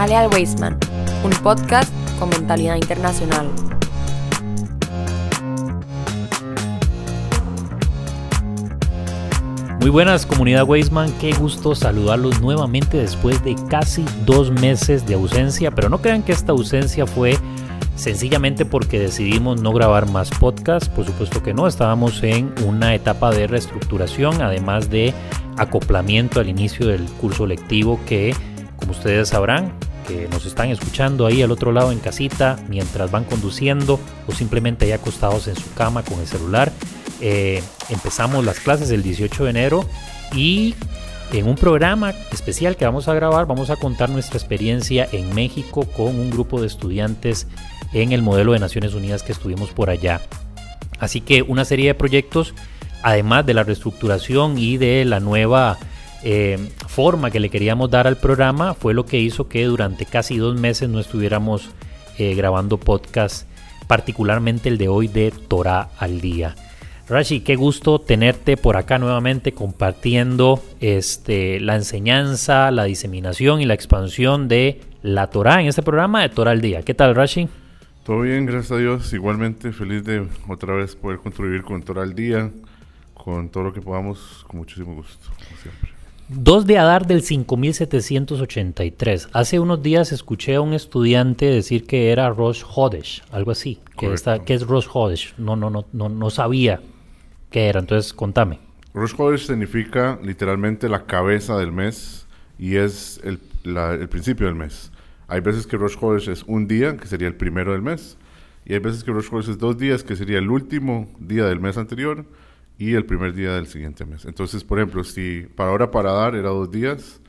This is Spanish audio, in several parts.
Jale al Weisman, un podcast con mentalidad internacional. Muy buenas comunidad Weisman, qué gusto saludarlos nuevamente después de casi dos meses de ausencia, pero no crean que esta ausencia fue sencillamente porque decidimos no grabar más podcasts, por supuesto que no, estábamos en una etapa de reestructuración, además de acoplamiento al inicio del curso lectivo que, como ustedes sabrán, que nos están escuchando ahí al otro lado en casita, mientras van conduciendo o simplemente ahí acostados en su cama con el celular, eh, empezamos las clases el 18 de enero y en un programa especial que vamos a grabar vamos a contar nuestra experiencia en México con un grupo de estudiantes en el modelo de Naciones Unidas que estuvimos por allá. Así que una serie de proyectos, además de la reestructuración y de la nueva eh, forma que le queríamos dar al programa, fue lo que hizo que durante casi dos meses no estuviéramos eh, grabando podcast, particularmente el de hoy de Torah al día. Rashi, qué gusto tenerte por acá nuevamente compartiendo este, la enseñanza, la diseminación y la expansión de la Torah en este programa de Torah al día. ¿Qué tal, Rashi? Todo bien, gracias a Dios. Igualmente feliz de otra vez poder contribuir con Torah al día, con todo lo que podamos, con muchísimo gusto, como siempre. 2 de Adar del 5783. Hace unos días escuché a un estudiante decir que era Rosh Hodesh, algo así. Que, está, que es Rosh Hodesh. No, no, no, no, no sabía qué era. Entonces, contame. Rosh Hodesh significa literalmente la cabeza del mes y es el, el principio del mes. Hay veces que Rosh Chodesh es un día, que sería el primero del mes, y hay veces que Rosh Chodesh es dos días, que sería el último día del mes anterior y el primer día del siguiente mes. Entonces, por ejemplo, si para ahora para dar era dos días,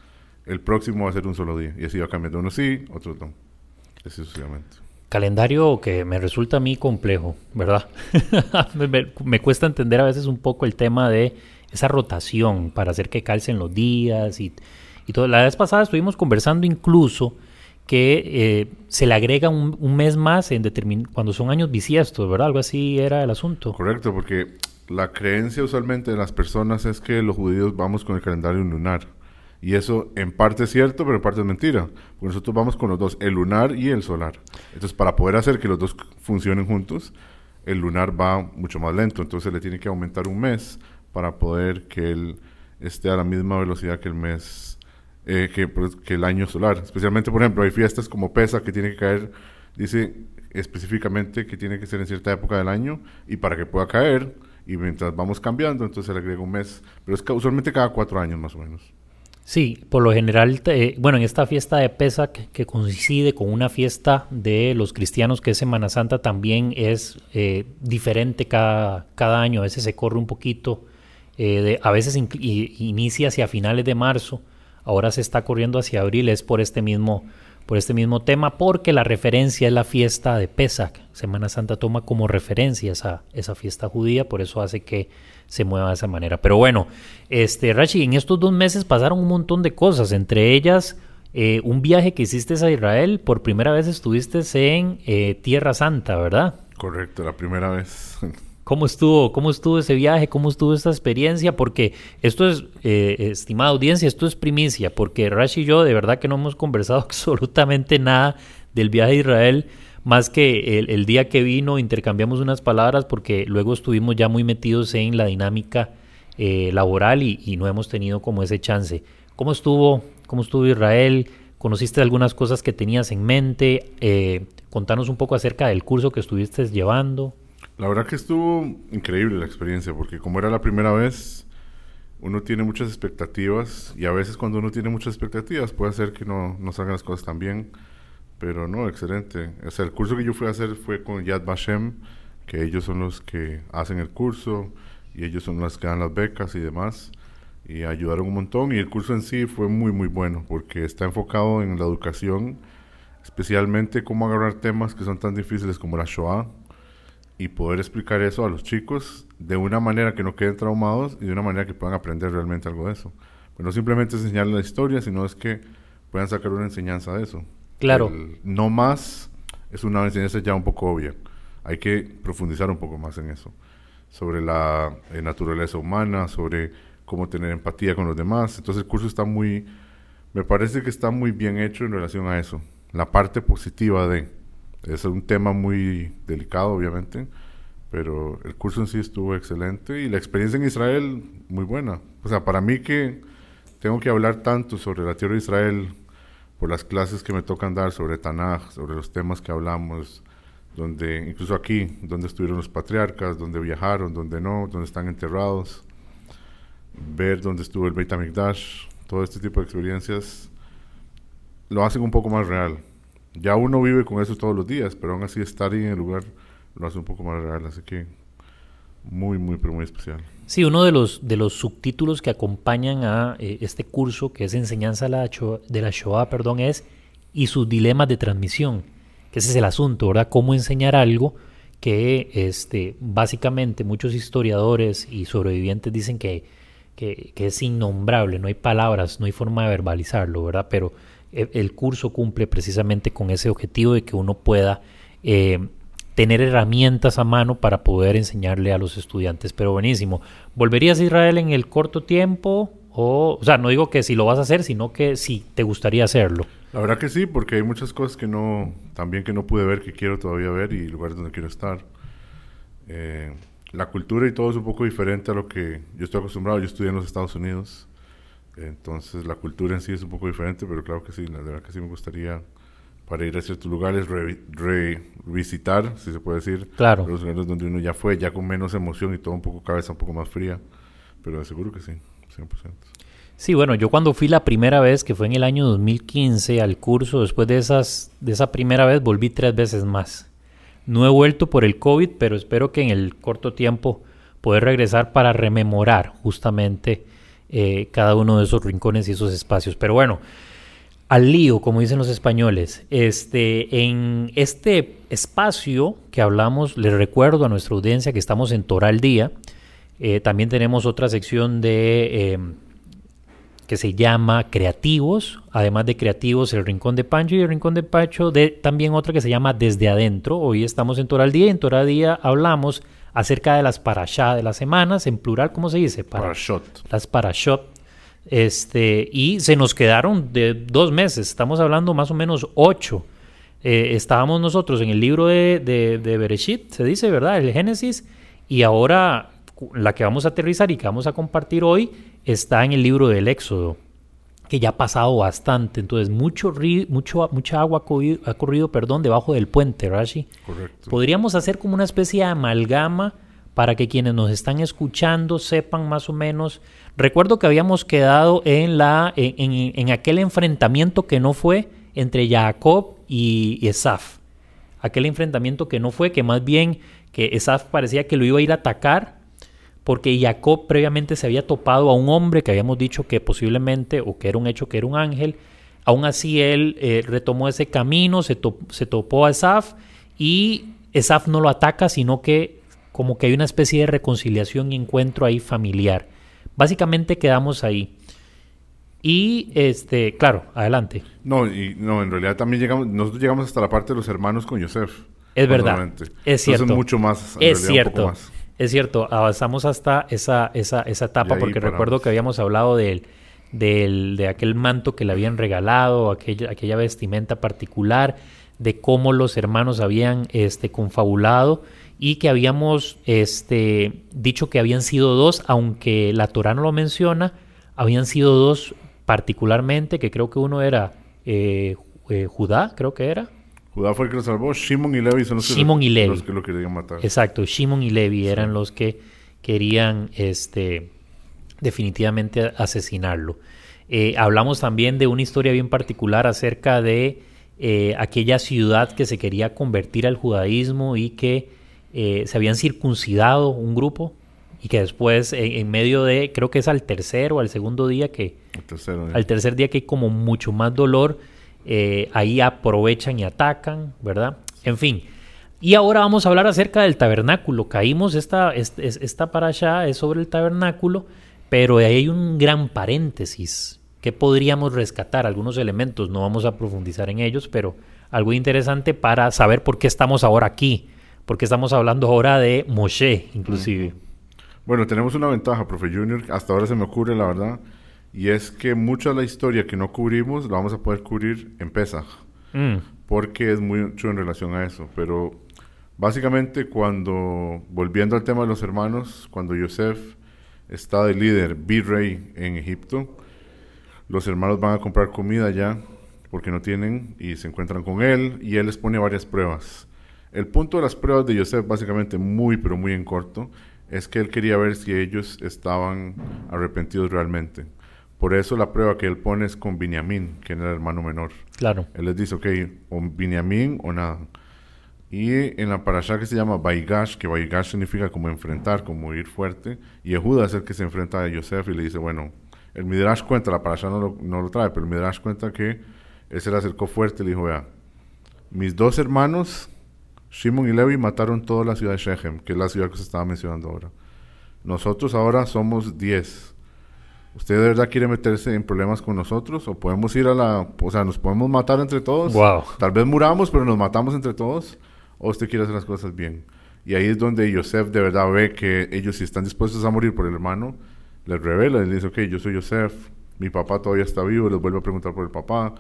el próximo va a ser un solo día. Y así va cambiando uno sí, otro no. Así sucesivamente. Calendario que me resulta a mí complejo, ¿verdad? me, me, cuesta entender a veces un poco el tema de esa rotación para hacer que calcen los días y, y todo. La vez pasada estuvimos conversando incluso que eh, se le agrega un, mes más en cuando son años bisiestos, ¿verdad? Algo así era el asunto. Correcto, porque la creencia usualmente de las personas es que los judíos vamos con el calendario lunar. Y eso en parte es cierto, pero en parte es mentira. Porque nosotros vamos con los dos, el lunar y el solar. Entonces, para poder hacer que los dos funcionen juntos, el lunar va mucho más lento. Entonces, le tiene que aumentar un mes para poder que él esté a la misma velocidad que el mes eh, pues, que, el año solar. Especialmente, por ejemplo, hay fiestas como Pesa que tiene que caer, dice específicamente que tiene que ser en cierta época del año y para que pueda caer y mientras vamos cambiando, entonces se le agrega un mes, pero es usualmente cada cuatro años más o menos. Sí, por lo general, bueno, en esta fiesta de Pesa que, coincide con una fiesta de los cristianos que es Semana Santa también es eh, diferente cada, cada año, a veces se corre un poquito, eh, a veces inicia hacia finales de marzo ahora se está corriendo hacia abril es por este mismo por este mismo tema porque la referencia es la fiesta de Pesach. Semana Santa toma como referencia esa, esa fiesta judía, por eso hace que se mueva de esa manera. Pero bueno, este Rashi, en estos dos meses pasaron un montón de cosas, entre ellas eh, un viaje que hiciste a Israel, por primera vez estuviste en eh, Tierra Santa, ¿verdad? Correcto, la primera vez. ¿Cómo estuvo, ¿Cómo estuvo ese viaje? ¿Cómo estuvo esta experiencia? Porque esto es, eh, estimada audiencia, esto es primicia, porque Rash y yo de verdad que no hemos conversado absolutamente nada del viaje a Israel, más que el, día que vino intercambiamos unas palabras porque luego estuvimos ya muy metidos en la dinámica eh, laboral y, no hemos tenido como ese chance. ¿Cómo estuvo, cómo estuvo Israel? ¿Conociste algunas cosas que tenías en mente? Eh, contanos un poco acerca del curso que estuviste llevando. La verdad que estuvo increíble la experiencia, porque como era la primera vez, uno tiene muchas expectativas y a veces cuando uno tiene muchas expectativas puede hacer que no, no salgan las cosas tan bien, pero no, excelente. El curso que yo fui a hacer fue con Yad Vashem, que ellos son los que hacen el curso y ellos son los que dan las becas y demás y ayudaron un montón y el curso en sí fue muy muy bueno porque está enfocado en la educación, especialmente cómo agarrar temas que son tan difíciles como la Shoah y poder explicar eso a los chicos de una manera que no queden traumados y de una manera que puedan aprender realmente algo de eso. Pues no simplemente es enseñarles la historia, sino es que puedan sacar una enseñanza de eso. Claro. no más es una enseñanza ya un poco obvia. Hay que profundizar un poco más en eso. Sobre la eh, naturaleza humana, sobre cómo tener empatía con los demás. Entonces el curso está muy, Me parece que está muy bien hecho en relación a eso. La parte positiva de... Es un tema muy delicado, obviamente, pero el curso en sí estuvo excelente y la experiencia en Israel muy buena. O sea, para mí que tengo que hablar tanto sobre la tierra de Israel por las clases que me tocan dar sobre Tanaj, sobre los temas que hablamos, donde incluso aquí, donde estuvieron los patriarcas, donde viajaron, donde no, donde están enterrados, ver dónde estuvo el Beit HaMikdash, todo este tipo de experiencias lo hacen un poco más real. Ya uno vive con eso todos los días, pero aún así estar en el lugar lo hace un poco más real, así que muy, muy, pero muy especial. Sí, uno de los, de los subtítulos que acompañan a eh, este curso, que es Enseñanza de la, Shoah, de la Shoah, perdón, es y sus dilemas de transmisión, que ese es el asunto, ¿verdad? Cómo enseñar algo que este, básicamente muchos historiadores y sobrevivientes dicen que, que, que es innombrable, no hay palabras, no hay forma de verbalizarlo, ¿verdad? Pero el curso cumple precisamente con ese objetivo de que uno pueda eh, tener herramientas a mano para poder enseñarle a los estudiantes. Pero buenísimo. ¿Volverías a Israel en el corto tiempo? O, o sea, no digo que si lo vas a hacer, sino que si te gustaría hacerlo. La verdad que sí, porque hay muchas cosas que no, también que no pude ver, que quiero todavía ver y lugares donde quiero estar. Eh, la cultura y todo es un poco diferente a lo que yo estoy acostumbrado. Yo estudié en los Estados Unidos. Entonces la cultura en sí es un poco diferente, pero claro que sí, la verdad que sí me gustaría para ir a ciertos lugares, revisitar, si se puede decir, claro. los lugares donde uno ya fue, ya con menos emoción y todo un poco cabeza un poco más fría, pero de seguro que sí, 100%. Sí, bueno, yo cuando fui la primera vez, que fue en el año 2015 al curso, después de, esas, de esa primera vez volví tres veces más. No he vuelto por el COVID, pero espero que en el corto tiempo poder regresar para rememorar justamente eh, cada uno de esos rincones y esos espacios. Pero bueno, al lío, como dicen los españoles. Este, en este espacio que hablamos, les recuerdo a nuestra audiencia que estamos en Toral Día. Eh, también tenemos otra sección de em, que se llama Creativos. Además de Creativos, el Rincón de Pancho y el Rincón de Pacho, de también otra que se llama Desde Adentro. Hoy estamos en Toral Día en Toral Día hablamos acerca de las parashá de las semanas, en plural, ¿cómo se dice? Para, parashot. Las parashot. Este, y se nos quedaron de dos meses, estamos hablando más o menos ocho. Eh, estábamos nosotros en el libro de, de, de, Bereshit, se dice, ¿verdad? El Génesis, y ahora la que vamos a aterrizar y que vamos a compartir hoy está en el libro del Éxodo que ya ha pasado bastante. Entonces, mucho, mucho mucha agua ha corrido, ha corrido, perdón, debajo del puente, Rashi. Correcto. Podríamos hacer como una especie de amalgama para que quienes nos están escuchando sepan más o menos. Recuerdo que habíamos quedado en, la, en, en, en aquel enfrentamiento que no fue entre Jacob y Esaf. Aquel enfrentamiento que no fue, que más bien que Esaf parecía que lo iba a ir a atacar porque Jacob previamente se había topado a un hombre que habíamos dicho que posiblemente, o que era un hecho que era un ángel, aún así él eh, retomó ese camino, se, to se topó a Esaf y Esaf no lo ataca, sino que como que hay una especie de reconciliación y encuentro ahí familiar. Básicamente quedamos ahí. Y este, claro, adelante. No, y no, en realidad también llegamos, nosotros llegamos hasta la parte de los hermanos con Yosef. Es verdad. Es cierto. Entonces, mucho más. Es cierto. Más. Es cierto, avanzamos hasta esa, esa, esa etapa porque recuerdo que habíamos hablado del, del, de aquel manto que le habían regalado, aquella, aquella vestimenta particular, de cómo los hermanos habían este, confabulado y que habíamos este, dicho que habían sido dos, aunque la Torah no lo menciona, habían sido dos particularmente, que creo que uno era eh, eh, Judá, creo que era. Judá fue el que lo salvó. Shimon y Levi son los, Shimon que, y Levi. los que lo querían matar. Exacto, Shimon y Levi sí. eran los que querían este, definitivamente asesinarlo. Eh, hablamos también de una historia bien particular acerca de eh, aquella ciudad que se quería convertir al judaísmo y que eh, se habían circuncidado un grupo y que después en, en, medio de, creo que es al tercer o al segundo día que... Tercero, al tercer día que hay como mucho más dolor eh, ahí aprovechan y atacan, ¿verdad? En fin. Y ahora vamos a hablar acerca del tabernáculo. Caímos, esta, esta, esta para allá es sobre el tabernáculo, pero ahí hay un gran paréntesis que podríamos rescatar, algunos elementos, no vamos a profundizar en ellos, pero algo interesante para saber por qué estamos ahora aquí, porque estamos hablando ahora de Moshe, inclusive. Bueno, tenemos una ventaja, profe Junior, hasta ahora se me ocurre, la verdad, Y es que mucha de la historia que no cubrimos la vamos a poder cubrir en Pesach. Mm, Porque es mucho en relación a eso. Pero básicamente cuando, volviendo al tema de los hermanos, cuando Yosef está de líder, virrey en Egipto, los hermanos van a comprar comida ya porque no tienen y se encuentran con él y él les pone varias pruebas. El punto de las pruebas de Yosef, básicamente muy pero muy en corto, es que él quería ver si ellos estaban arrepentidos realmente. Por eso la prueba que él pone es con Binyamin, que era el hermano menor. claro. Él les dice, ok, o Binyamin o nada. Y en la parasha que se llama Baigash, que Baigash significa como enfrentar, como ir fuerte, y Yehuda es el que se enfrenta a Yosef y le dice, bueno, el Midrash cuenta, la parasha no lo, no lo trae, pero el Midrash cuenta que él se le acercó fuerte y le dijo, vea, mis dos hermanos, Shimon y Levi, mataron toda la ciudad de Shechem, que es la ciudad que se estaba mencionando ahora. Nosotros ahora somos diez. ¿Usted de verdad quiere meterse en problemas con nosotros? ¿O podemos ir a la... O sea, nos podemos matar entre todos? Wow. Tal vez muramos, pero nos matamos entre todos. ¿O usted quiere hacer las cosas bien? Y ahí es donde Yosef de verdad ve que ellos si están dispuestos a morir por el hermano, les revela y les dice, ok, yo soy Yosef, mi papá todavía está vivo, les vuelve a preguntar por el papá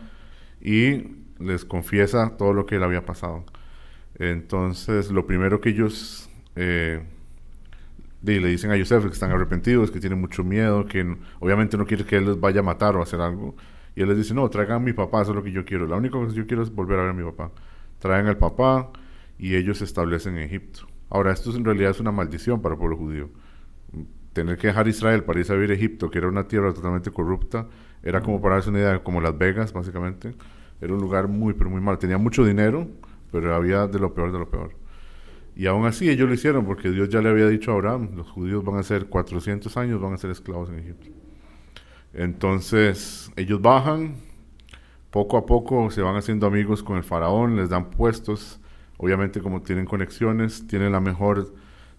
y les confiesa todo lo que le había pasado. Entonces, lo primero que ellos eh, di- le dicen a Yosef es que están arrepentidos, que tienen mucho miedo, que obviamente no quiere que él les vaya a matar o hacer algo. Y él les dice, no, traigan a mi papá, eso es lo que yo quiero. La única cosa que yo quiero es volver a ver a mi papá. Traen al papá y ellos se establecen en Egipto. Ahora, esto es- en realidad es una maldición para el pueblo judío. Tener que dejar Israel para irse a vivir a Egipto, que era una tierra totalmente corrupta, era como para darse una idea, como Las Vegas, básicamente. Era un lugar muy, pero muy mal. Tenía mucho dinero, pero había de lo peor de lo peor. Y aún así ellos lo hicieron porque Dios ya le había dicho a Abraham, los judíos van a ser 400 años, van a ser esclavos en Egipto. Entonces ellos bajan, poco a poco se van haciendo amigos con el faraón, les dan puestos, obviamente como tienen conexiones, tienen la mejor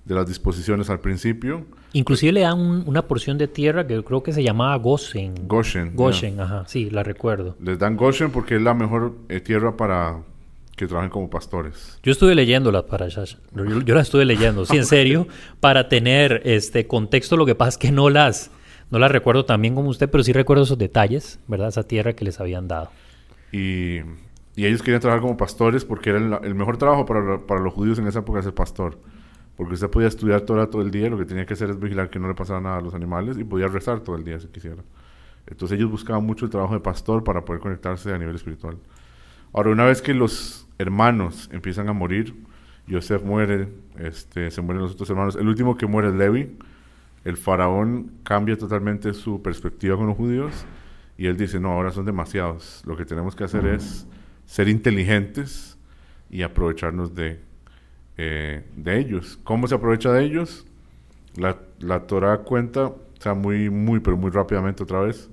de las disposiciones al principio. Inclusive le dan un- una porción de tierra que creo que se llamaba Goshen. Goshen. Goshen, ajá, sí, la recuerdo. Les dan Goshen porque es la mejor eh, tierra para que trabajen como pastores. Yo estuve leyendo las parashas. Yo, yo las estuve leyendo, sí, en serio, para tener este contexto. Lo que pasa es que no las, no las recuerdo tan bien como usted, pero sí recuerdo esos detalles, ¿verdad? Esa tierra que les habían dado. Y, y ellos querían trabajar como pastores porque era el, el mejor trabajo para, para los judíos en esa época ser pastor. Porque usted podía estudiar Torah todo el día, lo que tenía que hacer es vigilar que no le pasara nada a los animales y podía rezar todo el día si quisiera. Entonces ellos buscaban mucho el trabajo de pastor para poder conectarse a nivel espiritual. Ahora, una vez que los hermanos empiezan a morir, Yosef muere, este, se mueren los otros hermanos. El último que muere es Levi. El faraón cambia totalmente su perspectiva con los judíos y él dice, no, ahora son demasiados. Lo que tenemos que hacer es ser inteligentes y aprovecharnos de, eh, de ellos. ¿Cómo se aprovecha de ellos? La, la Torah cuenta, o sea, muy, muy, pero muy rápidamente otra vez,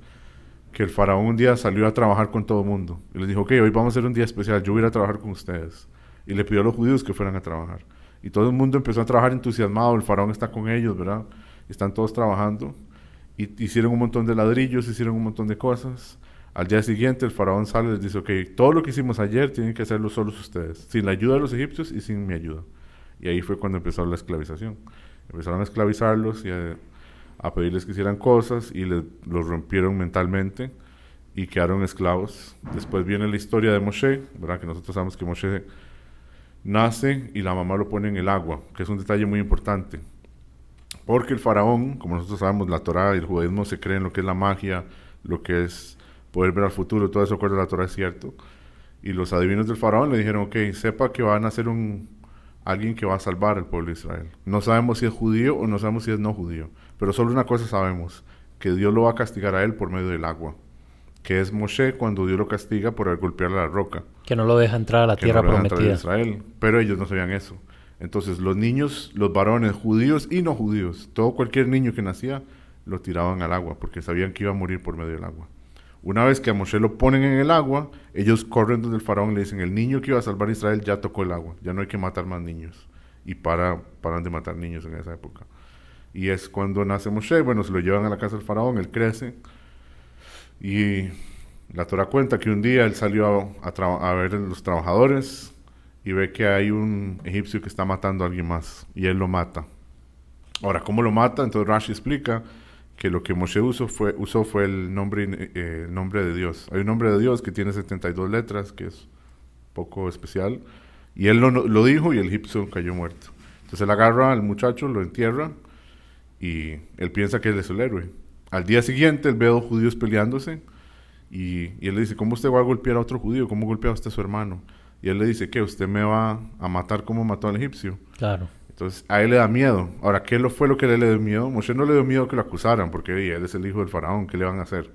que el faraón un día salió a trabajar con todo el mundo. Y les dijo, ok, hoy vamos a hacer un día especial, yo voy a trabajar con ustedes. Y le pidió a los judíos que fueran a trabajar. Y todo el mundo empezó a trabajar entusiasmado, el faraón está con ellos, ¿verdad? Están todos trabajando. Y hicieron un montón de ladrillos, hicieron un montón de cosas. Al día siguiente el faraón sale y les dice, ok, todo lo que hicimos ayer tienen que hacerlo solos ustedes, sin la ayuda de los egipcios y sin mi ayuda. Y ahí fue cuando empezó la esclavización. Empezaron a esclavizarlos y a, a pedirles que hicieran cosas y les, los rompieron mentalmente y quedaron esclavos. Después viene la historia de Moshe, ¿verdad? Que nosotros sabemos que Moshe nace y la mamá lo pone en el agua, que es un detalle muy importante. Porque el faraón, como nosotros sabemos, la Torah y el judaísmo se creen lo que es la magia, lo que es poder ver al futuro, todo eso acuerdo a la Torah es cierto. Y los adivinos del faraón le dijeron, ok, sepa que van a ser un, alguien que va a salvar al pueblo de Israel. No sabemos si es judío o no sabemos si es no judío, pero solo una cosa sabemos, que Dios lo va a castigar a él por medio del agua, que es Moshe cuando Dios lo castiga por golpearle a la roca Que no lo deja entrar a la que tierra no prometida. Israel, pero ellos no sabían eso. Entonces los niños, los varones judíos y no judíos, todo cualquier niño que nacía, lo tiraban al agua porque sabían que iba a morir por medio del agua. Una vez que a Moshe lo ponen en el agua, ellos corren donde el faraón y le dicen, el niño que iba a salvar a Israel ya tocó el agua, ya no hay que matar más niños. Y para, paran de matar niños en esa época. Y es cuando nace Moshe, bueno, se lo llevan a la casa del faraón, él crece. Y la Torah cuenta que un día él salió a, a a ver los trabajadores y ve que hay un egipcio que está matando a alguien más y él lo mata. Ahora, ¿cómo lo mata? Entonces Rashi explica que lo que Moshe usó fue, usó fue el nombre, eh, nombre de Dios. Hay un nombre de Dios que tiene 72 letras, que es poco especial, y él lo, lo dijo y el egipcio cayó muerto. Entonces él agarra al muchacho, lo entierra, y él piensa que él es el héroe. Al día siguiente él ve a dos judíos peleándose, y, y él le dice, ¿cómo usted va a golpear a otro judío? ¿Cómo golpea usted a su hermano? Y él le dice, ¿qué? ¿Usted me va a matar como mató al egipcio? Claro. Entonces, a él le da miedo. Ahora, ¿qué lo fue lo que le dio miedo? Moshe no le dio miedo que lo acusaran, porque oye, él es el hijo del faraón, ¿qué le van a hacer?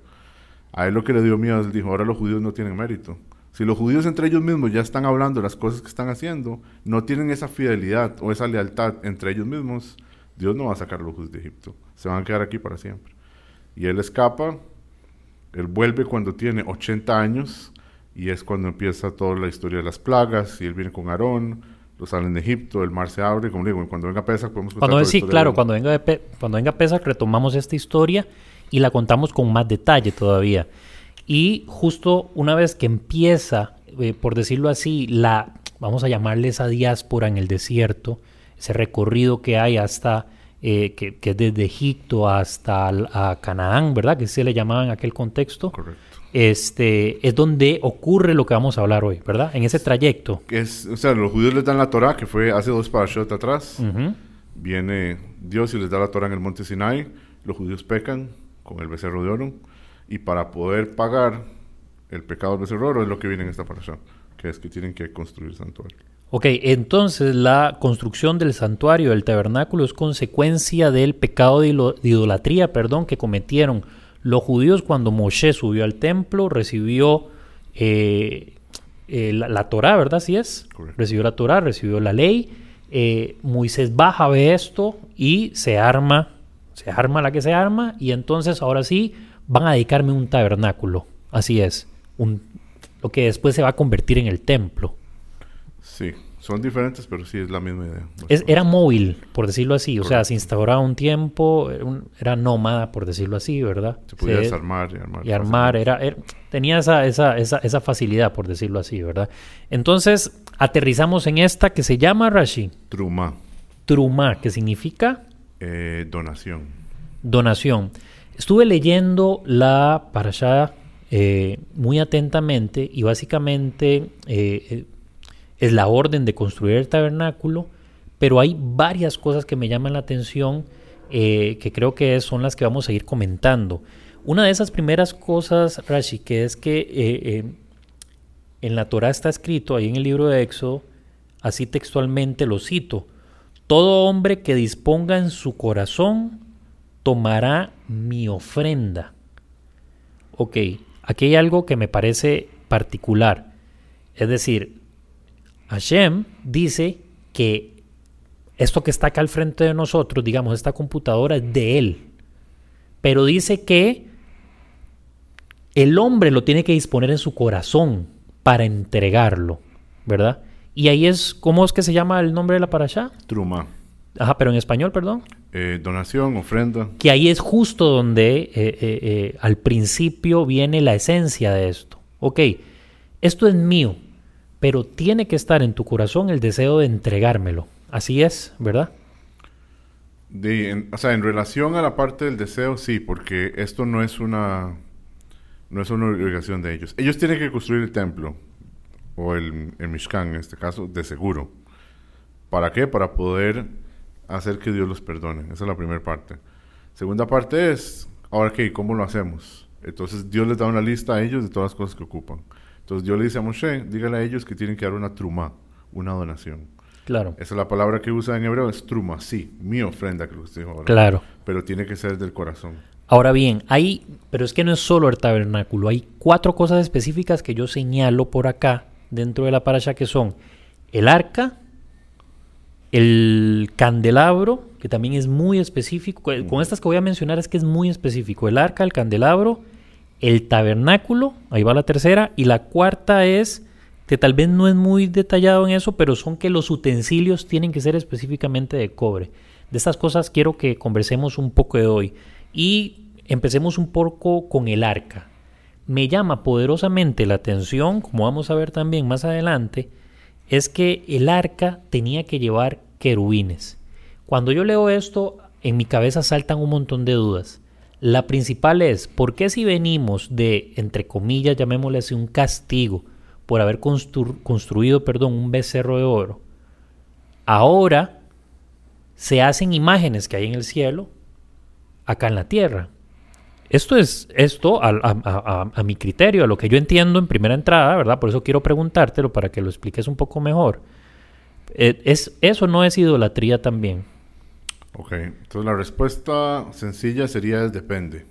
A él lo que le dio miedo, él dijo, ahora los judíos no tienen mérito. Si los judíos entre ellos mismos ya están hablando de las cosas que están haciendo, no tienen esa fidelidad o esa lealtad entre ellos mismos, Dios no va a sacar judíos de Egipto. Se van a quedar aquí para siempre. Y él escapa, él vuelve cuando tiene 80 años, y es cuando empieza toda la historia de las plagas, y él viene con Aarón, los salen de Egipto, el mar se abre, como digo, cuando venga Pesach podemos contar Cuando toda sí, claro, cuando venga, cuando venga Pesach retomamos esta historia y la contamos con más detalle todavía. Y justo una vez que empieza, eh, por decirlo así, la, vamos a llamarle esa diáspora en el desierto, ese recorrido que hay hasta, eh, que, que es desde Egipto hasta a Canaán, ¿verdad? Que se le llamaba en aquel contexto. Correcto. Este, es donde ocurre lo que vamos a hablar hoy, ¿verdad? En ese trayecto. Que es, o sea, los judíos les dan la Torah, que fue hace dos parashot atrás. Ujú. Viene Dios y les da la Torah en el monte Sinai. Los judíos pecan con el becerro de oro. Y para poder pagar el pecado del becerro de oro es lo que viene en esta parasha, que es que tienen que construir santuario. Ok, entonces la construcción del santuario del tabernáculo es consecuencia del pecado de, idolatría, perdón, que cometieron los judíos cuando Moshe subió al templo, recibió eh, eh, la, la Torah, ¿verdad? Así es. Correcto. Recibió la Torah, recibió la ley. eh, Moisés baja, ve esto y se arma, se arma la que se arma y entonces ahora sí van a dedicarme un tabernáculo. Así es, un, lo que después se va a convertir en el templo. Sí, son diferentes, pero sí es la misma idea. Es- era móvil, por decirlo así. O sea, se instauraba un tiempo, era, un- era nómada, por decirlo así, ¿verdad? Se podía Se- desarmar y armar. y armar, era, era- tenía esa, esa, esa, esa facilidad, por decirlo así, ¿verdad? Entonces, aterrizamos en esta que se llama Rashi, Truma, Trumá, que significa eh, donación. donación. Estuve leyendo la parashá eh, muy atentamente y básicamente eh, eh, es la orden de construir el tabernáculo, pero hay varias cosas que me llaman la atención eh, que creo que son las que vamos a ir comentando. Una de esas primeras cosas, Rashi, que es que eh, eh, en la Torah está escrito, ahí en el libro de Éxodo, así textualmente lo cito, todo hombre que disponga en su corazón tomará mi ofrenda. Ok, aquí hay algo que me parece particular. Es decir, Hashem dice que esto que está acá al frente de nosotros, digamos, esta computadora es de él. Pero dice que el hombre lo tiene que disponer en su corazón para entregarlo, ¿verdad? Y ahí es, ¿cómo es que se llama el nombre de la parasha? Truma, Ajá, pero en español, perdón. eh, donación, ofrenda. Que ahí es justo donde eh, eh, al principio viene la esencia de esto. Ok, esto es mío, pero tiene que estar en tu corazón el deseo de entregármelo. Así es, ¿verdad? O sea, en relación a la parte del deseo, sí, porque esto no es una no es una obligación de ellos. Ellos tienen que construir el templo o el, el Mishkan en este caso, de seguro. ¿Para qué? Para poder hacer que Dios los perdone. Esa es la primera parte. Segunda parte es, ahora qué, ¿cómo lo hacemos? Entonces Dios les da una lista a ellos de todas las cosas que ocupan. Entonces Dios le dice a Moshe, dígale a ellos que tienen que dar una truma, una donación. Claro, Esa es la palabra que usa en hebreo, es truma, sí, mi ofrenda, que lo que usted dijo ahora. claro. Pero tiene que ser del corazón. Ahora bien, hay, pero es que no es solo el tabernáculo, hay cuatro cosas específicas que yo señalo por acá dentro de la parasha que son el arca, el candelabro, que también es muy específico, con con estas que voy a mencionar es que es muy específico, el arca, el candelabro, el tabernáculo, ahí va la tercera, y la cuarta es, que tal vez no es muy detallado en eso, pero son que los utensilios tienen que ser específicamente de cobre. De estas cosas quiero que conversemos un poco de hoy. Y empecemos un poco con el arca. Me llama poderosamente la atención, como vamos a ver también más adelante, es que el arca tenía que llevar querubines. Cuando yo leo esto, en mi cabeza saltan un montón de dudas. La principal es, ¿por qué si venimos de, entre comillas, llamémosle así, un castigo por haber construido, perdón, un becerro de oro, ahora se hacen imágenes que hay en el cielo acá en la tierra? Esto es esto a, mi criterio, a lo que yo entiendo en primera entrada, ¿verdad? Por eso quiero preguntártelo para que lo expliques un poco mejor. Eh, es, eso no es idolatría también. Ok, entonces la respuesta sencilla sería depende,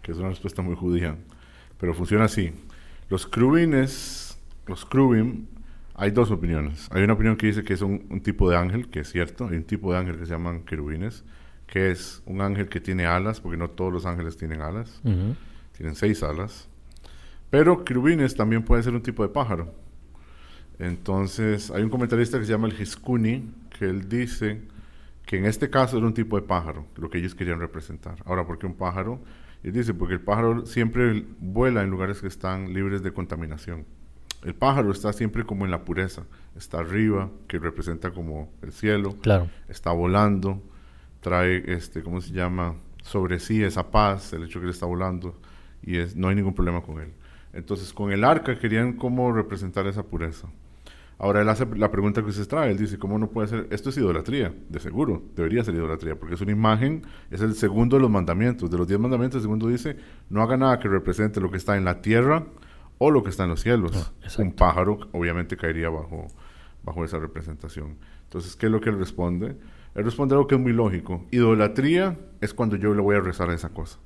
que es una respuesta muy judía, pero funciona así. Los crubines, los crubim, hay dos opiniones. Hay una opinión que dice que es un, tipo de ángel, que es cierto, hay un tipo de ángel que se llaman querubines, que es un ángel que tiene alas, porque no todos los ángeles tienen alas, tienen seis alas. Pero querubines también puede ser un tipo de pájaro. Entonces, hay un comentarista que se llama el Hiskuni, que él dice que en este caso era un tipo de pájaro, lo que ellos querían representar. Ahora, ¿por qué un pájaro? Él dice, porque el pájaro siempre vuela en lugares que están libres de contaminación. El pájaro está siempre como en la pureza, está arriba, que representa como el cielo, claro. está volando, trae, este, ¿cómo se llama? Sobre sí esa paz, el hecho que él está volando, y es, no hay ningún problema con él. Entonces, con el arca querían como representar esa pureza. Ahora él hace la pregunta que usted trae, él dice, ¿cómo no puede ser? Esto es idolatría, de seguro, debería ser idolatría, porque es una imagen, es el segundo de los mandamientos. De los diez mandamientos, el segundo dice, no haga nada que represente lo que está en la tierra o lo que está en los cielos. Ah, Un pájaro obviamente caería bajo, bajo esa representación. Entonces, ¿qué es lo que él responde? Él responde algo que es muy lógico. Idolatría es cuando yo le voy a rezar a esa cosa.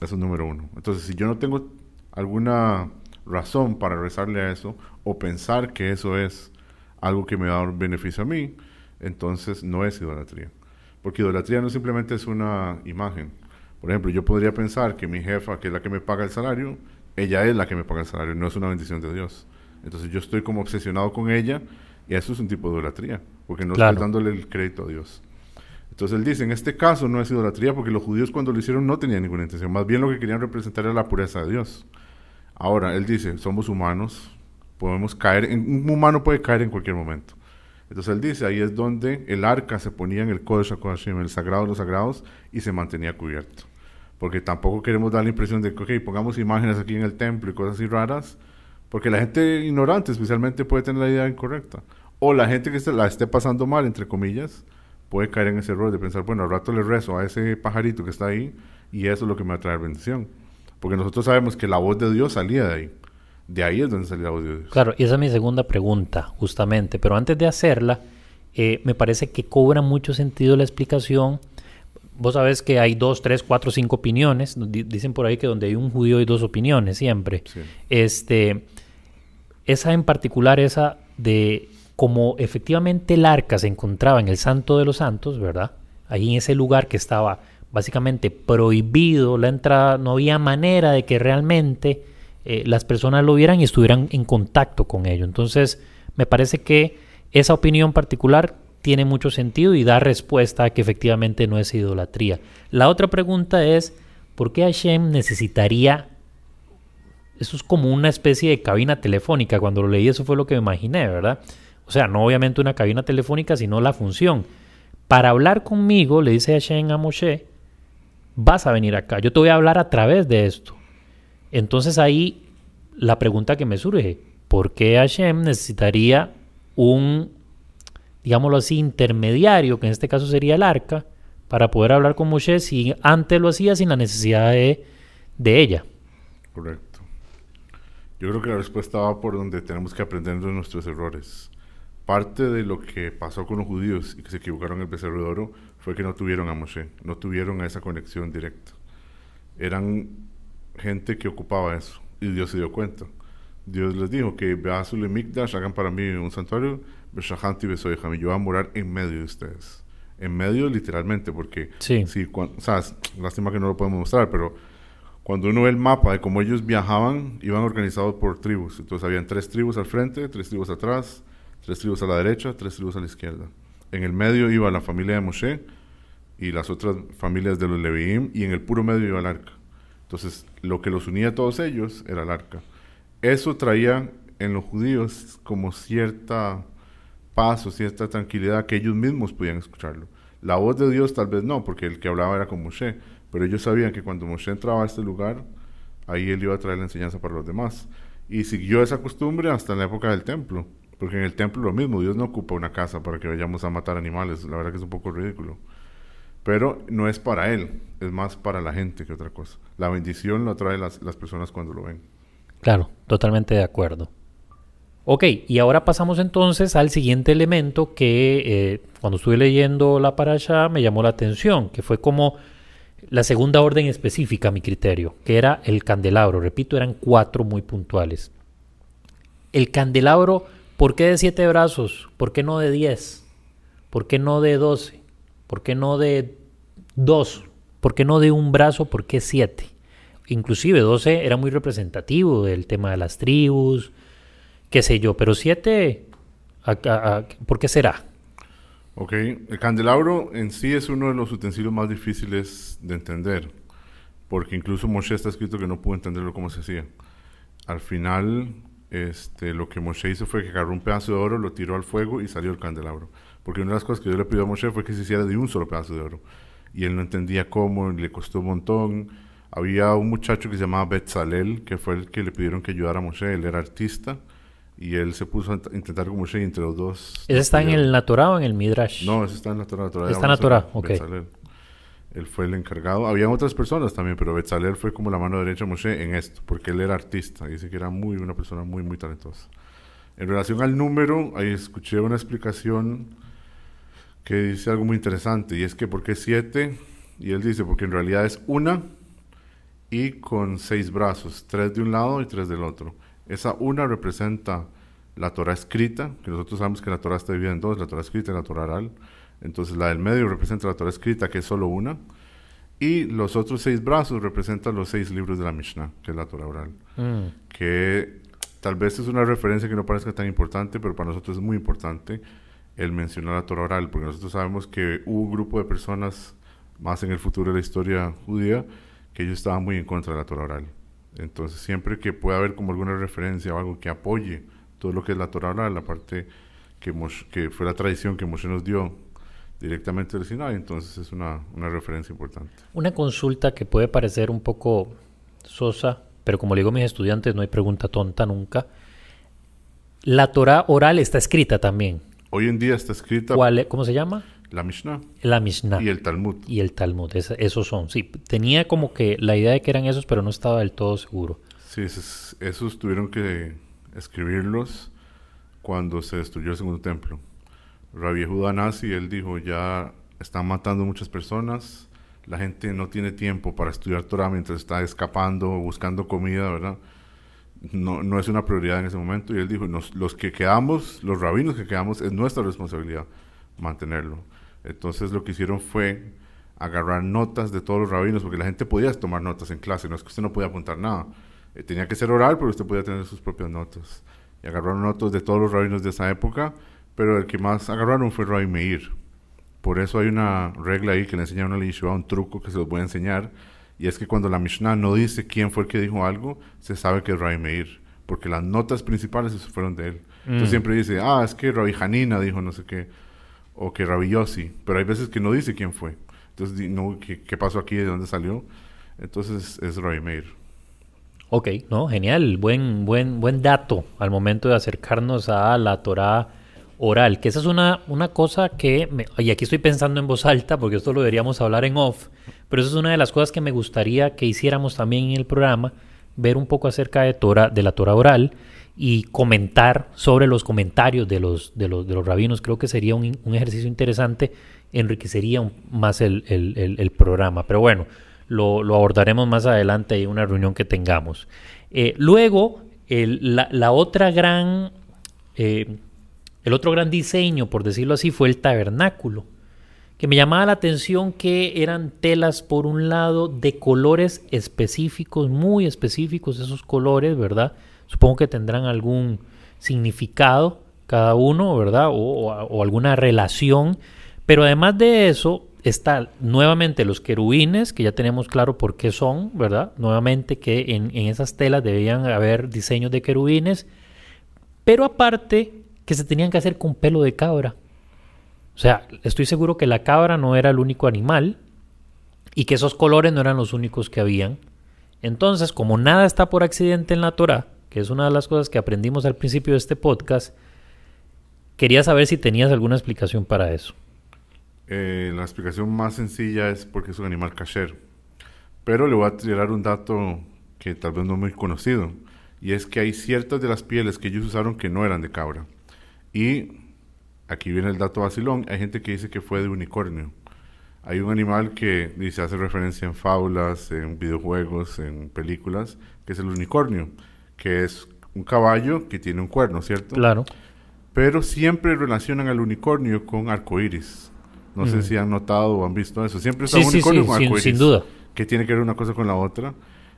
Eso es número uno. Entonces, si yo no tengo alguna razón para rezarle a eso o pensar que eso es algo que me va a dar beneficio a mí, entonces no es idolatría. Porque idolatría no simplemente es una imagen. Por ejemplo, yo podría pensar que mi jefa, que es la que me paga el salario, ella es la que me paga el salario, no es una bendición de Dios. Entonces yo estoy como obsesionado con ella y eso es un tipo de idolatría, porque no estoy dándole el crédito a Dios. Entonces él dice, en este caso no es idolatría porque los judíos cuando lo hicieron no tenían ninguna intención, más bien lo que querían representar era la pureza de Dios. Ahora, él dice, somos humanos, podemos caer, un humano puede caer en cualquier momento. Entonces él dice, ahí es donde el arca se ponía en el Kodesh HaKodashim, el sagrado de los sagrados, y se mantenía cubierto. Porque tampoco queremos dar la impresión de que, ok, pongamos imágenes aquí en el templo y cosas así raras, porque la gente ignorante especialmente puede tener la idea incorrecta. O la gente que se la esté pasando mal, entre comillas, puede caer en ese error de pensar, bueno, al rato le rezo a ese pajarito que está ahí y eso es lo que me va a traer bendición. Porque nosotros sabemos que la voz de Dios salía de ahí. De ahí es donde voz de Dios. Claro, y esa es mi segunda pregunta, justamente. Pero antes de hacerla, eh, me parece que cobra mucho sentido la explicación. Vos sabés que hay dos, tres, cuatro, cinco opiniones. Dicen por ahí que donde hay un judío hay dos opiniones siempre. Este, esa en particular, esa de cómo efectivamente el arca se encontraba en el Santo de los Santos, ¿verdad? Ahí en ese lugar que estaba básicamente prohibido la entrada, no había manera de que realmente eh, las personas lo vieran y estuvieran en contacto con ello. Entonces, me parece que esa opinión particular tiene mucho sentido y da respuesta a que efectivamente no es idolatría. La otra pregunta es, ¿por qué Hashem necesitaría... Eso es como una especie de cabina telefónica. Cuando lo leí eso fue lo que me imaginé, ¿verdad? O sea, no obviamente una cabina telefónica, sino la función. Para hablar conmigo, le dice Hashem a Moshe, vas a venir acá, yo te voy a hablar a través de esto. Entonces ahí la pregunta que me surge, ¿por qué Hashem necesitaría un, digámoslo así, intermediario, que en este caso sería el arca, para poder hablar con Moshe si antes lo hacía sin la necesidad de, de ella? Correcto. Yo creo que la respuesta va por donde tenemos que aprender de nuestros errores. Parte de lo que pasó con los judíos y que se equivocaron en el becerro de oro fue que no tuvieron a Moshe, no tuvieron esa conexión directa. Eran gente que ocupaba eso y Dios se dio cuenta. Dios les dijo que Mikdash hagan para mí un santuario, Beshahanti yo voy a morar en medio de ustedes. En medio literalmente, porque sí. Si, o sea, lástima que no lo podemos mostrar, pero cuando uno ve el mapa de cómo ellos viajaban, iban organizados por tribus. Entonces habían tres tribus al frente, tres tribus atrás, tres tribus a la derecha, tres tribus a la izquierda. En el medio iba la familia de Moshe y las otras familias de los Leviim, y en el puro medio iba el arca. Entonces, lo que los unía a todos ellos era el arca. Eso traía en los judíos como cierta paz o cierta tranquilidad que ellos mismos podían escucharlo. La voz de Dios tal vez no, porque el que hablaba era con Moshe, Pero ellos sabían que cuando Moshe entraba a este lugar, ahí él iba a traer la enseñanza para los demás. Y siguió esa costumbre hasta la época del templo. Porque en el templo lo mismo, Dios no ocupa una casa para que vayamos a matar animales. La verdad que es un poco ridículo. Pero no es para él, es más para la gente que otra cosa. La bendición la trae las, las personas cuando lo ven. Claro, totalmente de acuerdo. Ok, y ahora pasamos entonces al siguiente elemento que eh, cuando estuve leyendo la parasha me llamó la atención, que fue como la segunda orden específica a mi criterio, que era el candelabro. Repito, eran cuatro muy puntuales. El candelabro, ¿por qué de siete brazos? ¿Por qué no de diez? ¿Por qué no de doce? ¿Por qué no de dos? ¿Por qué no de un brazo? ¿Por qué siete? Inclusive doce era muy representativo del tema de las tribus, qué sé yo, pero siete, ¿por qué será? Ok, el candelabro en sí es uno de los utensilios más difíciles de entender, porque incluso Moshe está escrito que no pudo entenderlo cómo se hacía. Al final, este, lo que Moshe hizo fue que agarró un pedazo de oro, lo tiró al fuego y salió el candelabro. Porque una de las cosas que yo le pidió a Moshe fue que se hiciera de un solo pedazo de oro. Y él no entendía cómo, le costó un montón. Había un muchacho que se llamaba Betzalel, que fue el que le pidieron que ayudara a Moshe, él era artista y él se puso a intentar como Moshe entre los dos. ¿Ese está en el la o en el Midrash? No, ese está en la Torah. está en la Torah, ok. Él fue el encargado. Había otras personas también, pero Betzalel fue como la mano derecha de Moshe en esto, porque él era artista. Dice que era muy una persona muy, muy talentosa. En relación al número, ahí escuché una explicación que dice algo muy interesante, y es que ¿por qué siete? Y él dice, porque en realidad es una y con seis brazos, tres de un lado y tres del otro. Esa una representa la Torah escrita, que nosotros sabemos que la Torah está dividida en dos, la Torah escrita y la Torah oral. Entonces la del medio representa la Torah escrita, que es solo una. Y los otros seis brazos representan los seis libros de la Mishnah, que es la Torah oral. Mm. Que tal vez es una referencia que no parezca tan importante, pero para nosotros es muy importante el mencionar la Torah oral, porque nosotros sabemos que hubo un grupo de personas, más en el futuro de la historia judía, que ellos estaban muy en contra de la Torah oral. Entonces, siempre que pueda haber como alguna referencia o algo que apoye todo lo que es la Torah la parte que, que fue la tradición que Moshe nos dio directamente del Sinai, entonces es una, una referencia importante. Una consulta que puede parecer un poco sosa, pero como le digo a mis estudiantes, no hay pregunta tonta nunca. La Torah oral está escrita también. Hoy en día está escrita. ¿Cuál, ¿Cómo se llama? La Mishnah. La Mishnah. Y el Talmud. Y el Talmud, esos son. Sí, tenía como que la idea de que eran esos, pero no estaba del todo seguro. Sí, esos, tuvieron que escribirlos cuando se destruyó el segundo templo. Rabbi Judá Nasi, él dijo, ya están matando muchas personas, la gente no tiene tiempo para estudiar Torah mientras está escapando, buscando comida, ¿verdad? No, no es una prioridad en ese momento. Y él dijo, los que quedamos, los rabinos que quedamos, es nuestra responsabilidad mantenerlo. Entonces lo que hicieron fue agarrar notas de todos los rabinos, porque la gente podía tomar notas en clase, no es que usted no podía apuntar nada. Eh, tenía que ser oral, pero usted podía tener sus propias notas. Y agarraron notas de todos los rabinos de esa época, pero el que más agarraron fue Rabbi Meir. Por eso hay una regla ahí que le enseñaron a la un truco que se los voy a enseñar, y es que cuando la Mishnah no dice quién fue el que dijo algo, se sabe que es Rabbi Meir, porque las notas principales fueron de él. Entonces mm. siempre dice, ah, es que Rabbi Hanina dijo no sé qué o que Rabillosi, pero hay veces que no dice quién fue. Entonces, no, ¿qué, pasó aquí? ¿De dónde salió? Entonces es Rabbi Meir. Ok, no, genial, buen, buen, buen dato al momento de acercarnos a la Torah oral, que esa es una, una cosa que, y aquí estoy pensando en voz alta, porque esto lo deberíamos hablar en off, pero eso es una de las cosas que me gustaría que hiciéramos también en el programa, ver un poco acerca de, Torah, de la Torah oral y comentar sobre los comentarios de los, de los, de los rabinos. Creo que sería un, ejercicio interesante, enriquecería más el, programa. Pero bueno, lo, abordaremos más adelante en una reunión que tengamos. Eh, luego, la, otra gran, eh, el otro gran diseño, por decirlo así, fue el tabernáculo que me llamaba la atención que eran telas por un lado de colores específicos, muy específicos esos colores, ¿verdad? Supongo que tendrán algún significado cada uno, ¿verdad? O, alguna relación. Pero además de eso, está nuevamente los querubines, que ya tenemos claro por qué son, ¿verdad? Nuevamente que en, en esas telas debían haber diseños de querubines. Pero aparte, que se tenían que hacer con pelo de cabra. O sea, estoy seguro que la cabra no era el único animal y que esos colores no eran los únicos que habían. Entonces, como nada está por accidente en la Torah, que es una de las cosas que aprendimos al principio de este podcast, quería saber si tenías alguna explicación para eso. Eh, la explicación más sencilla es porque es un animal kasher. Pero le voy a tirar un dato que tal vez no es muy conocido. Y es que hay ciertas de las pieles que ellos usaron que no eran de cabra. Y aquí viene el dato vacilón. Hay gente que dice que fue de unicornio. Hay un animal que dice, hace referencia en fábulas, en videojuegos, en películas, que es el unicornio, que es un caballo que tiene un cuerno, ¿cierto? Claro. Pero siempre relacionan al unicornio con arcoíris. No sé si han notado o han visto eso. Siempre está Sí, un sí, unicornio sí, con sin, arcoíris. sin duda. Que tiene que ver una cosa con la otra.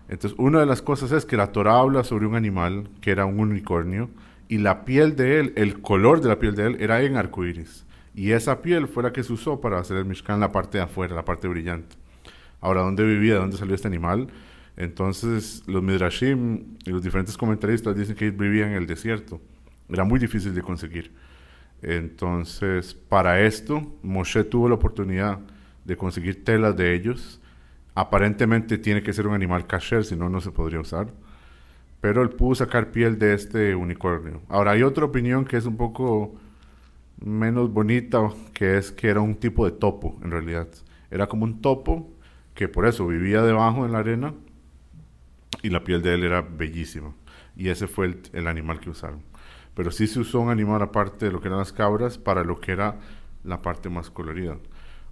Entonces, una de las cosas es que la Torah habla sobre un animal que era un unicornio y la piel de él, el color de la piel de él era en arcoíris. Y esa piel fue la que se usó para hacer el Mishkan, la parte de afuera, la parte brillante. Ahora, ¿dónde vivía? ¿De dónde salió este animal? Entonces, los Midrashim y los diferentes comentaristas dicen que vivía en el desierto. Era muy difícil de conseguir. Entonces, para esto, Moshe tuvo la oportunidad de conseguir telas de ellos. Aparentemente tiene que ser un animal kasher, si no, no se podría usar. Pero él pudo sacar piel de este unicornio. Ahora, hay otra opinión que es un poco menos bonita, que es que era un tipo de topo, en realidad. Era como un topo que por eso vivía debajo en la arena y la piel de él era bellísima. Y ese fue el, animal que usaron. Pero sí se usó un animal aparte de lo que eran las cabras para lo que era la parte más colorida.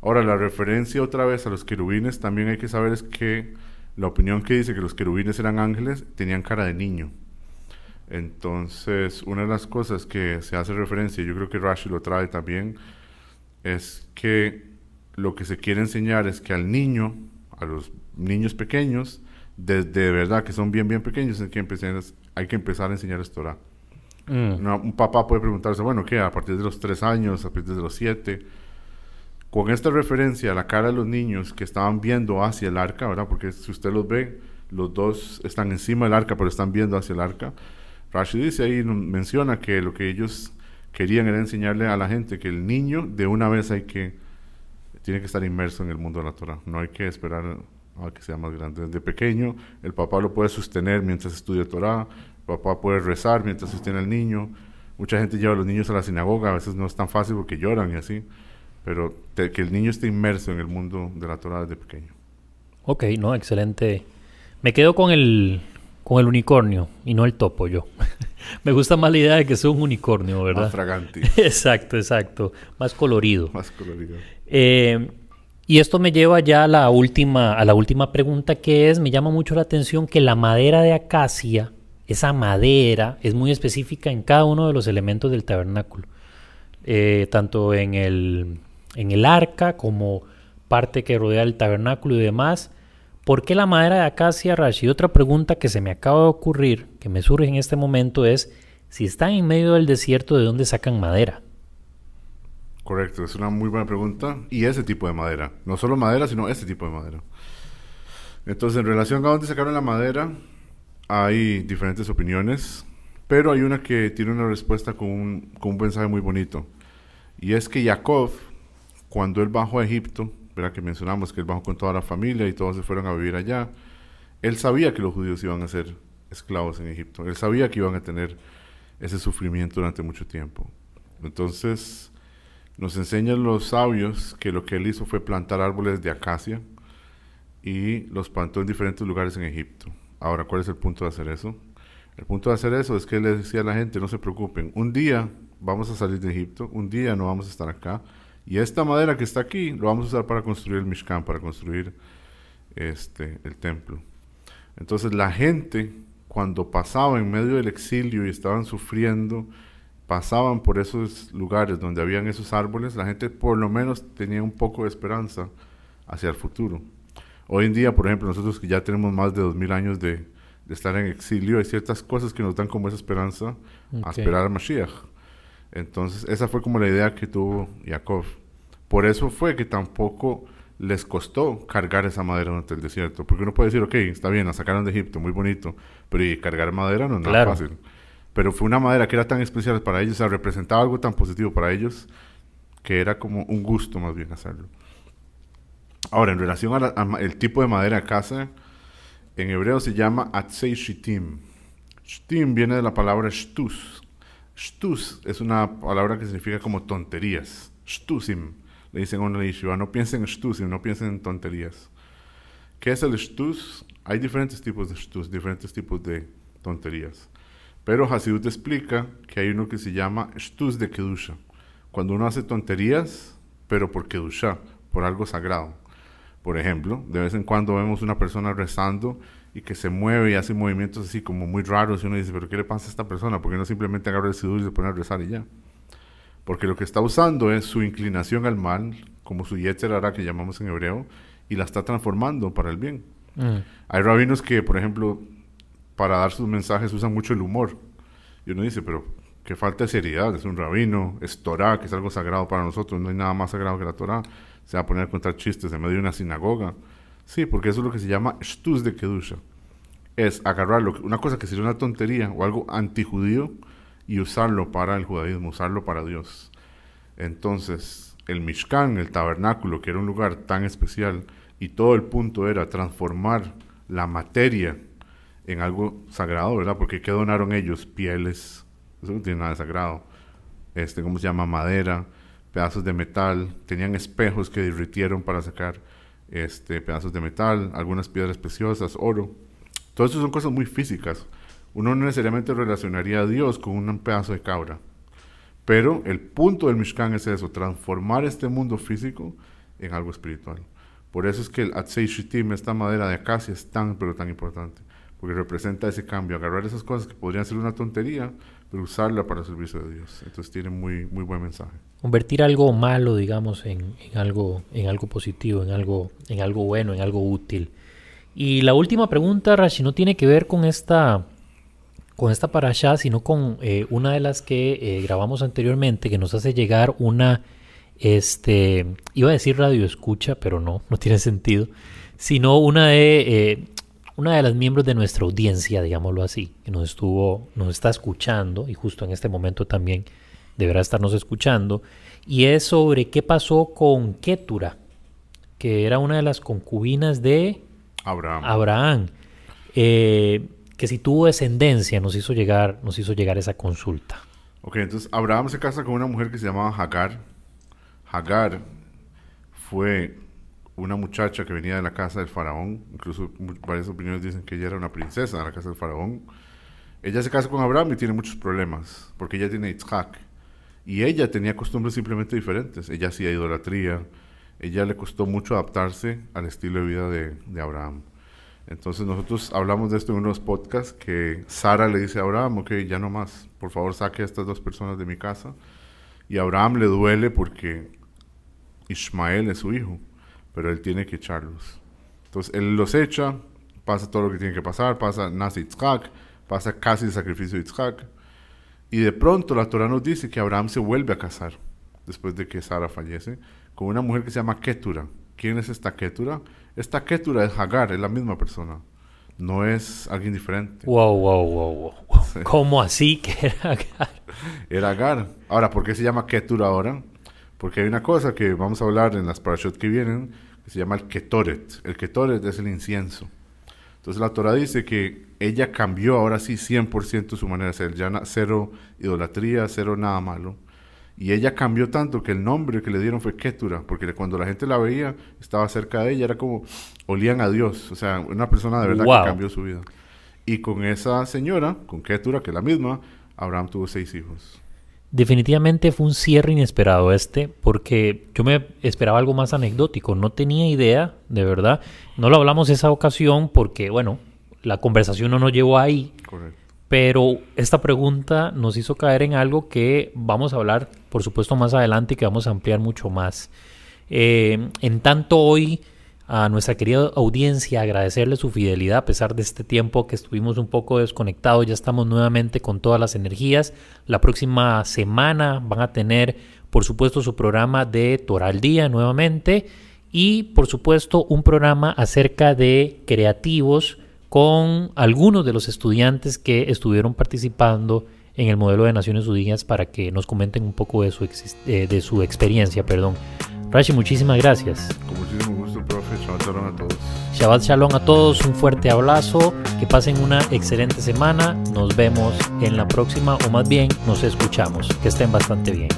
Ahora, la referencia otra vez a los querubines, también hay que saber es que la opinión que dice que los querubines eran ángeles tenían cara de niño. Entonces, una de las cosas que se hace referencia, y yo creo que Rashi lo trae también, es que lo que se quiere enseñar es que al niño, a los niños pequeños, desde verdad que son bien, bien pequeños, hay que empezar, hay que empezar a enseñar esto. Mm. Una- un papá puede preguntarse, bueno, ¿qué? A partir de los tres años, a partir de los siete. Con esta referencia a la cara de los niños que estaban viendo hacia el arca, ¿verdad? Porque si usted los ve, los dos están encima del arca, pero están viendo hacia el arca. Rashi dice ahí, menciona que lo que ellos querían era enseñarle a la gente que el niño de una vez hay que, tiene que estar inmerso en el mundo de la Torah. No hay que esperar a que sea más grande. Desde pequeño, el papá lo puede sostener mientras estudia Torah, el papá puede rezar mientras sostiene al niño. Mucha gente lleva a los niños a la sinagoga, a veces no es tan fácil porque lloran y así, pero te- que el niño esté inmerso en el mundo de la Torah desde pequeño. Ok, no, excelente. Me quedo con el, con el unicornio y no el topo yo. Me gusta más la idea de que sea un unicornio, Más ¿verdad? fragante, exacto, exacto. Más colorido. más colorido. Eh, y esto me lleva ya a la última, a la última pregunta que es, me llama mucho la atención que la madera de acacia, esa madera, es muy específica en cada uno de los elementos del tabernáculo. Eh, tanto en el, en el arca como parte que rodea el tabernáculo y demás. ¿Por qué la madera de acacia, Rashi? Y otra pregunta que se me acaba de ocurrir, que me surge en este momento, es si están en medio del desierto, ¿de dónde sacan madera? Correcto, es una muy buena pregunta. Y ese tipo de madera. No solo madera, sino este tipo de madera. Entonces, en relación a dónde sacaron la madera, hay diferentes opiniones. Pero hay una que tiene una respuesta con un, con un mensaje muy bonito. Y es que Jacob, cuando él bajó a Egipto, verá que mencionamos que él bajó con toda la familia y todos se fueron a vivir allá, él sabía que los judíos iban a ser esclavos en Egipto. Él sabía que iban a tener ese sufrimiento durante mucho tiempo. Entonces, nos enseñan los sabios que lo que él hizo fue plantar árboles de acacia y los plantó en diferentes lugares en Egipto. Ahora, ¿cuál es el punto de hacer eso? El punto de hacer eso es que él le decía a la gente, no se preocupen, un día vamos a salir de Egipto, un día no vamos a estar acá, y esta madera que está aquí lo vamos a usar para construir el Mishkan, para construir este, el templo. Entonces la gente, cuando pasaba en medio del exilio y estaban sufriendo, pasaban por esos lugares donde habían esos árboles, la gente por lo menos tenía un poco de esperanza hacia el futuro. Hoy en día, por ejemplo, nosotros que ya tenemos más de dos mil años de, de estar en exilio, hay ciertas cosas que nos dan como esa esperanza a esperar al Mashiach. Entonces, esa fue como la idea que tuvo Jacob. Por eso fue que tampoco les costó cargar esa madera durante el desierto. Porque uno puede decir, ok, está bien, la sacaron de Egipto, muy bonito, pero y cargar madera no es nada Claro. fácil. Pero fue una madera que era tan especial para ellos, o sea, representaba algo tan positivo para ellos, que era como un gusto más bien hacerlo. Ahora, en relación al tipo de madera de casa, en hebreo se llama atzei shitim. Shitim viene de la palabra shtus. Shtus es una palabra que significa como tonterías. Shtusim. Le dicen a una yeshiva, no piensen en shtusim, no piensen en tonterías. ¿Qué es el shtus? Hay diferentes tipos de shtus, diferentes tipos de tonterías. Pero Hasidut explica que hay uno que se llama shtus de kedusha. Cuando uno hace tonterías, pero por kedusha, por algo sagrado. Por ejemplo, de vez en cuando vemos una persona rezando y que se mueve y hace movimientos así como muy raros y uno dice, pero ¿qué le pasa a esta persona? ¿Por qué no simplemente agarra el sidur y se pone a rezar y ya? Porque lo que está usando es su inclinación al mal, como su yetzer hará que llamamos en hebreo, y la está transformando para el bien. Mm. Hay rabinos que, por ejemplo, para dar sus mensajes usan mucho el humor. Y uno dice, pero qué falta de seriedad, es un rabino, es Torah, que es algo sagrado para nosotros, no hay nada más sagrado que la Torah se va a poner a contar chistes en medio de una sinagoga. Sí, porque eso es lo que se llama shtus de kedusha. Es agarrarlo, una cosa que sería una tontería o algo antijudío y usarlo para el judaísmo, usarlo para Dios. Entonces, el Mishkan, el tabernáculo, que era un lugar tan especial, y todo el punto era transformar la materia en algo sagrado, ¿verdad? Porque ¿qué donaron ellos? Pieles, eso no tiene nada de sagrado. Este, ¿cómo se llama? Madera, pedazos de metal, tenían espejos que derritieron para sacar este, pedazos de metal, algunas piedras preciosas, oro. Todo eso son cosas muy físicas. Uno no necesariamente relacionaría a Dios con un pedazo de cabra. Pero el punto del Mishkan es eso, transformar este mundo físico en algo espiritual. Por eso es que el Atzei Shittim, esta madera de acacia, es tan, pero tan importante. Porque representa ese cambio, agarrar esas cosas que podrían ser una tontería, pero usarla para el servicio de Dios. Entonces tiene muy, muy buen mensaje. Convertir algo malo, digamos, en, algo, en algo positivo, en algo, en algo bueno, en algo útil. Y la última pregunta, Rashi, no tiene que ver con esta, con esta allá, sino con eh, una de las que eh, grabamos anteriormente, que nos hace llegar una, este, iba a decir radio escucha, pero no, no tiene sentido, sino una de eh, una de las miembros de nuestra audiencia, digámoslo así, que nos estuvo, nos está escuchando y justo en este momento también deberá estarnos escuchando, y es sobre qué pasó con Ketura, que era una de las concubinas de Abraham. Abraham eh, que si tuvo descendencia nos hizo llegar, nos hizo llegar esa consulta. Ok, entonces Abraham se casa con una mujer que se llamaba Hagar. Hagar fue una muchacha que venía de la casa del faraón, incluso varias opiniones dicen que ella era una princesa de la casa del faraón. Ella se casa con Abraham y tiene muchos problemas, porque ella tiene Isaac. Y ella tenía costumbres simplemente diferentes. Ella hacía idolatría. Ella le costó mucho adaptarse al estilo de vida de, de Abraham. Entonces nosotros hablamos de esto en unos podcasts que Sara le dice a Abraham, ok, ya no más, por favor saque a estas dos personas de mi casa. Y a Abraham le duele porque Ismael es su hijo pero él tiene que echarlos. Entonces él los echa, pasa todo lo que tiene que pasar, pasa, nace Yitzhak, pasa casi el sacrificio de Yitzhak. Y de pronto la Torah nos dice que Abraham se vuelve a casar, después de que Sara fallece, con una mujer que se llama Ketura. ¿Quién es esta Ketura? Esta Ketura es Hagar, es la misma persona. No es alguien diferente. Wow, wow, wow, wow. ¿Cómo así que era Hagar? Era Hagar. Ahora, ¿por qué se llama Ketura ahora? Porque hay una cosa que vamos a hablar en las parashot que vienen, que se llama el ketoret. El ketoret es el incienso. Entonces la Torah dice que ella cambió ahora sí 100% su manera de ser, ya cero idolatría, cero nada malo. Y ella cambió tanto que el nombre que le dieron fue Ketura, porque cuando la gente la veía, estaba cerca de ella, era como, olían a Dios. O sea, una persona de verdad que cambió su vida. Y con esa señora, con Ketura, que es la misma, Abraham tuvo seis hijos. Definitivamente fue un cierre inesperado este, porque yo me esperaba algo más anecdótico, no tenía idea, de verdad. No lo hablamos esa ocasión porque, bueno, la conversación no nos llevó ahí. Correcto. Pero esta pregunta nos hizo caer en algo que vamos a hablar, por supuesto, más adelante y que vamos a ampliar mucho más. Eh, en tanto hoy a nuestra querida audiencia, agradecerle su fidelidad a pesar de este tiempo que estuvimos un poco desconectados, ya estamos nuevamente con todas las energías. La próxima semana van a tener, por supuesto, su programa de Toral Día nuevamente y, por supuesto, un programa acerca de creativos con algunos de los estudiantes que estuvieron participando en el modelo de Naciones Unidas para que nos comenten un poco de su, eh, de su experiencia. Perdón. Rashi, muchísimas gracias. Con muchísimo gusto, profe Shabbat shalom a todos. Shabbat shalom a todos, un fuerte abrazo, que pasen una excelente semana, nos vemos en la próxima o más bien nos escuchamos, que estén bastante bien.